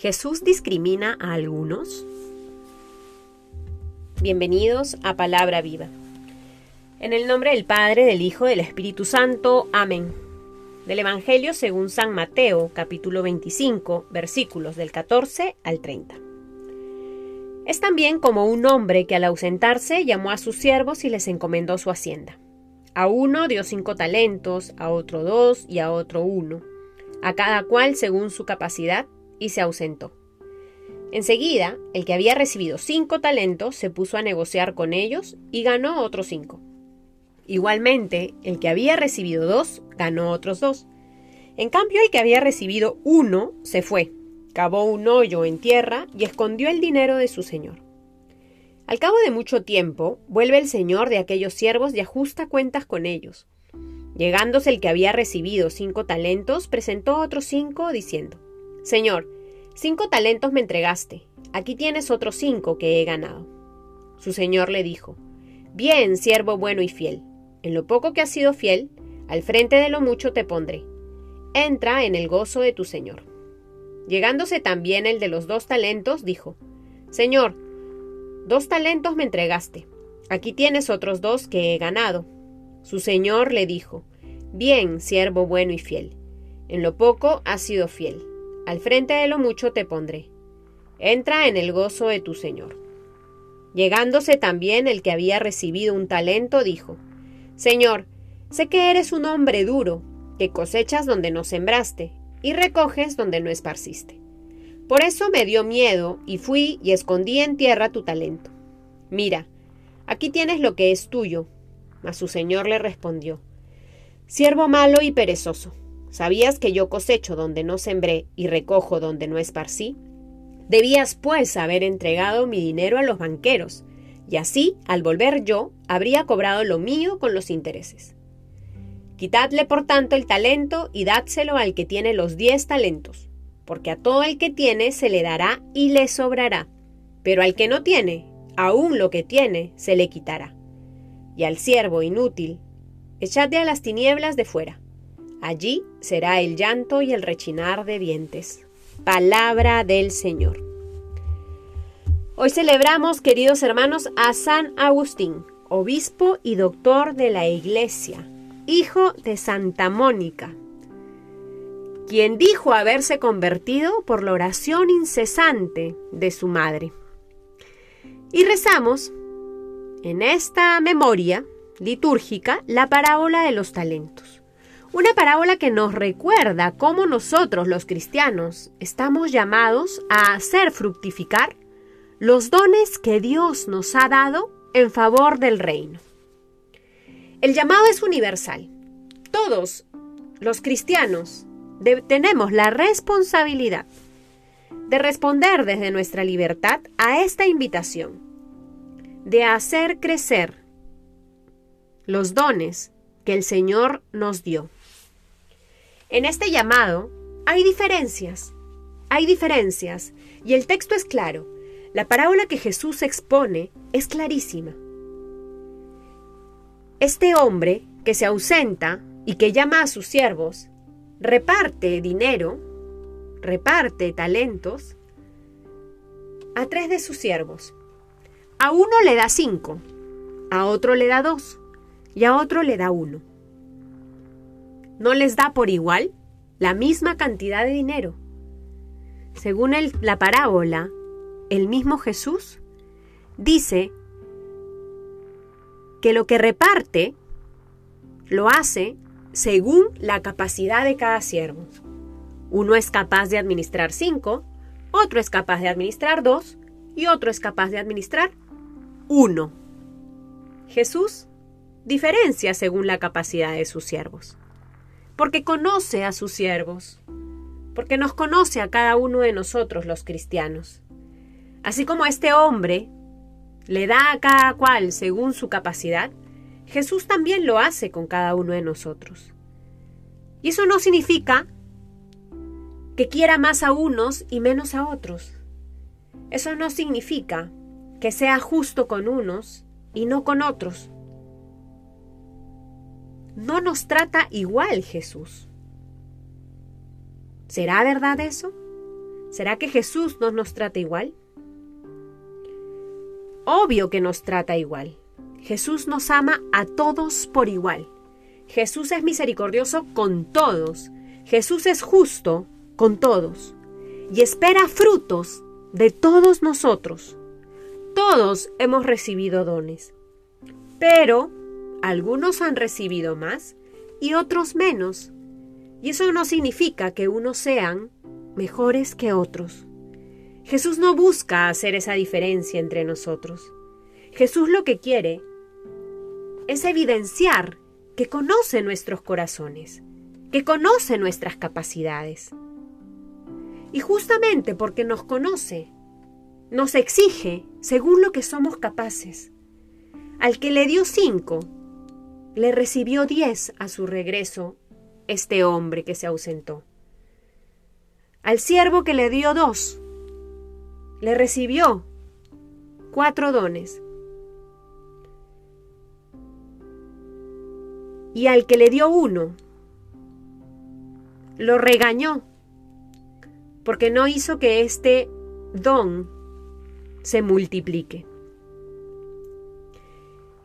¿Jesús discrimina a algunos? Bienvenidos a Palabra Viva. En el nombre del Padre, del Hijo, del Espíritu Santo. Amén. Del Evangelio según San Mateo, capítulo 25, versículos del 14 al 30. Es también como un hombre que al ausentarse llamó a sus siervos y les encomendó su hacienda. A uno dio cinco talentos, a otro dos y a otro uno, a cada cual según su capacidad y se ausentó. Enseguida, el que había recibido cinco talentos se puso a negociar con ellos y ganó otros cinco. Igualmente, el que había recibido dos ganó otros dos. En cambio, el que había recibido uno se fue, cavó un hoyo en tierra y escondió el dinero de su señor. Al cabo de mucho tiempo, vuelve el señor de aquellos siervos y ajusta cuentas con ellos. Llegándose el que había recibido cinco talentos, presentó otros cinco, diciendo Señor, cinco talentos me entregaste, aquí tienes otros cinco que he ganado. Su señor le dijo, Bien, siervo bueno y fiel, en lo poco que has sido fiel, al frente de lo mucho te pondré. Entra en el gozo de tu señor. Llegándose también el de los dos talentos, dijo, Señor, dos talentos me entregaste, aquí tienes otros dos que he ganado. Su señor le dijo, Bien, siervo bueno y fiel, en lo poco has sido fiel al frente de lo mucho te pondré. Entra en el gozo de tu Señor. Llegándose también el que había recibido un talento, dijo, Señor, sé que eres un hombre duro, que cosechas donde no sembraste, y recoges donde no esparciste. Por eso me dio miedo, y fui y escondí en tierra tu talento. Mira, aquí tienes lo que es tuyo. Mas su señor le respondió, Siervo malo y perezoso. ¿Sabías que yo cosecho donde no sembré y recojo donde no esparcí? Debías, pues, haber entregado mi dinero a los banqueros, y así, al volver yo, habría cobrado lo mío con los intereses. Quitadle, por tanto, el talento y dádselo al que tiene los diez talentos, porque a todo el que tiene se le dará y le sobrará, pero al que no tiene, aún lo que tiene se le quitará. Y al siervo inútil, echadle a las tinieblas de fuera Allí será el llanto y el rechinar de dientes. Palabra del Señor. Hoy celebramos, queridos hermanos, a San Agustín, obispo y doctor de la Iglesia, hijo de Santa Mónica, quien dijo haberse convertido por la oración incesante de su madre. Y rezamos en esta memoria litúrgica la parábola de los talentos. Una parábola que nos recuerda cómo nosotros los cristianos estamos llamados a hacer fructificar los dones que Dios nos ha dado en favor del reino. El llamado es universal. Todos los cristianos tenemos la responsabilidad de responder desde nuestra libertad a esta invitación, de hacer crecer los dones que el Señor nos dio. En este llamado hay diferencias, hay diferencias, y el texto es claro. La parábola que Jesús expone es clarísima. Este hombre que se ausenta y que llama a sus siervos, reparte dinero, reparte talentos a tres de sus siervos. A uno le da cinco, a otro le da dos y a otro le da uno no les da por igual la misma cantidad de dinero. Según la parábola, el mismo Jesús dice que lo que reparte lo hace según la capacidad de cada siervo. Uno es capaz de administrar cinco, otro es capaz de administrar dos y otro es capaz de administrar uno. Jesús diferencia según la capacidad de sus siervos porque conoce a sus siervos, porque nos conoce a cada uno de nosotros los cristianos. Así como este hombre le da a cada cual según su capacidad, Jesús también lo hace con cada uno de nosotros. Y eso no significa que quiera más a unos y menos a otros. Eso no significa que sea justo con unos y no con otros no nos trata igual Jesús. ¿Será verdad eso? ¿Será que Jesús no nos trata igual? Obvio que nos trata igual. Jesús nos ama a todos por igual. Jesús es misericordioso con todos. Jesús es justo con todos. Y espera frutos de todos nosotros. Todos hemos recibido dones. Pero algunos han recibido más y otros menos. Y eso no significa que unos sean mejores que otros. Jesús no busca hacer esa diferencia entre nosotros. Jesús lo que quiere es evidenciar que conoce nuestros corazones, que conoce nuestras capacidades. Y justamente porque nos conoce, nos exige según lo que somos capaces. Al que le dio cinco, le recibió diez a su regreso este hombre que se ausentó. Al siervo que le dio dos, le recibió cuatro dones. Y al que le dio uno, lo regañó, porque no hizo que este don se multiplique.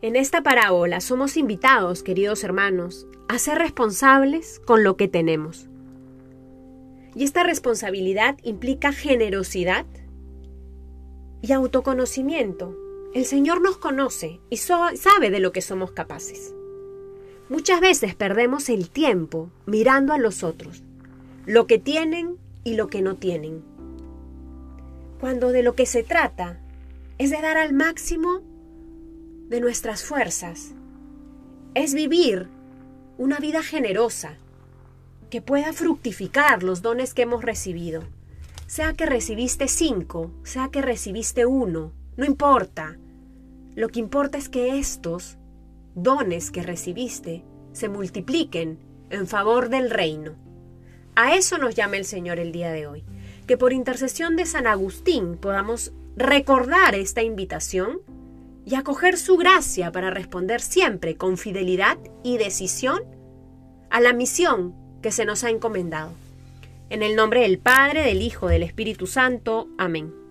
En esta parábola somos invitados, queridos hermanos, a ser responsables con lo que tenemos. Y esta responsabilidad implica generosidad y autoconocimiento. El Señor nos conoce y sabe de lo que somos capaces. Muchas veces perdemos el tiempo mirando a los otros, lo que tienen y lo que no tienen. Cuando de lo que se trata es de dar al máximo de nuestras fuerzas, es vivir una vida generosa, que pueda fructificar los dones que hemos recibido. Sea que recibiste cinco, sea que recibiste uno, no importa. Lo que importa es que estos dones que recibiste se multipliquen en favor del reino. A eso nos llama el Señor el día de hoy. Que por intercesión de San Agustín podamos recordar esta invitación y acoger su gracia para responder siempre con fidelidad y decisión a la misión que se nos ha encomendado. En el nombre del Padre, del Hijo, del Espíritu Santo. Amén.